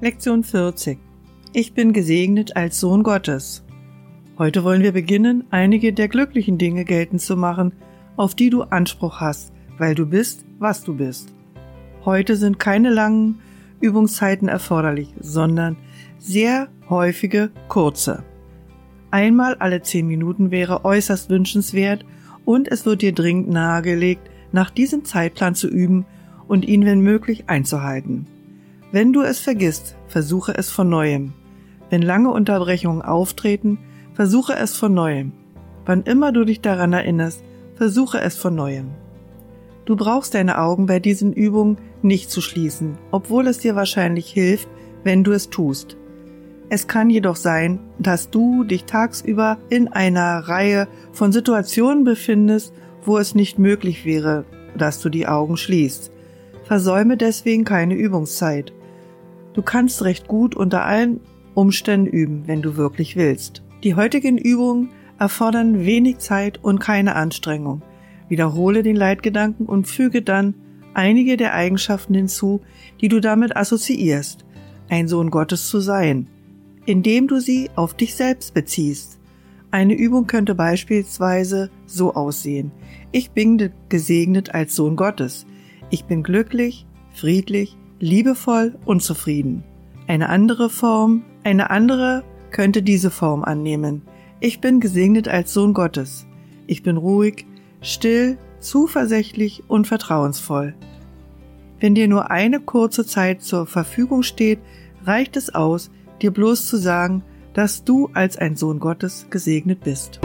Lektion 40. Ich bin gesegnet als Sohn Gottes. Heute wollen wir beginnen, einige der glücklichen Dinge geltend zu machen, auf die du Anspruch hast, weil du bist, was du bist. Heute sind keine langen Übungszeiten erforderlich, sondern sehr häufige kurze. Einmal alle zehn Minuten wäre äußerst wünschenswert und es wird dir dringend nahegelegt, nach diesem Zeitplan zu üben und ihn wenn möglich einzuhalten. Wenn du es vergisst, versuche es von neuem. Wenn lange Unterbrechungen auftreten, versuche es von neuem. Wann immer du dich daran erinnerst, versuche es von neuem. Du brauchst deine Augen bei diesen Übungen nicht zu schließen, obwohl es dir wahrscheinlich hilft, wenn du es tust. Es kann jedoch sein, dass du dich tagsüber in einer Reihe von Situationen befindest, wo es nicht möglich wäre, dass du die Augen schließt. Versäume deswegen keine Übungszeit. Du kannst recht gut unter allen Umständen üben, wenn du wirklich willst. Die heutigen Übungen erfordern wenig Zeit und keine Anstrengung. Wiederhole den Leitgedanken und füge dann einige der Eigenschaften hinzu, die du damit assoziierst, ein Sohn Gottes zu sein indem du sie auf dich selbst beziehst. Eine Übung könnte beispielsweise so aussehen. Ich bin gesegnet als Sohn Gottes. Ich bin glücklich, friedlich, liebevoll und zufrieden. Eine andere Form, eine andere könnte diese Form annehmen. Ich bin gesegnet als Sohn Gottes. Ich bin ruhig, still, zuversichtlich und vertrauensvoll. Wenn dir nur eine kurze Zeit zur Verfügung steht, reicht es aus, dir bloß zu sagen, dass du als ein Sohn Gottes gesegnet bist.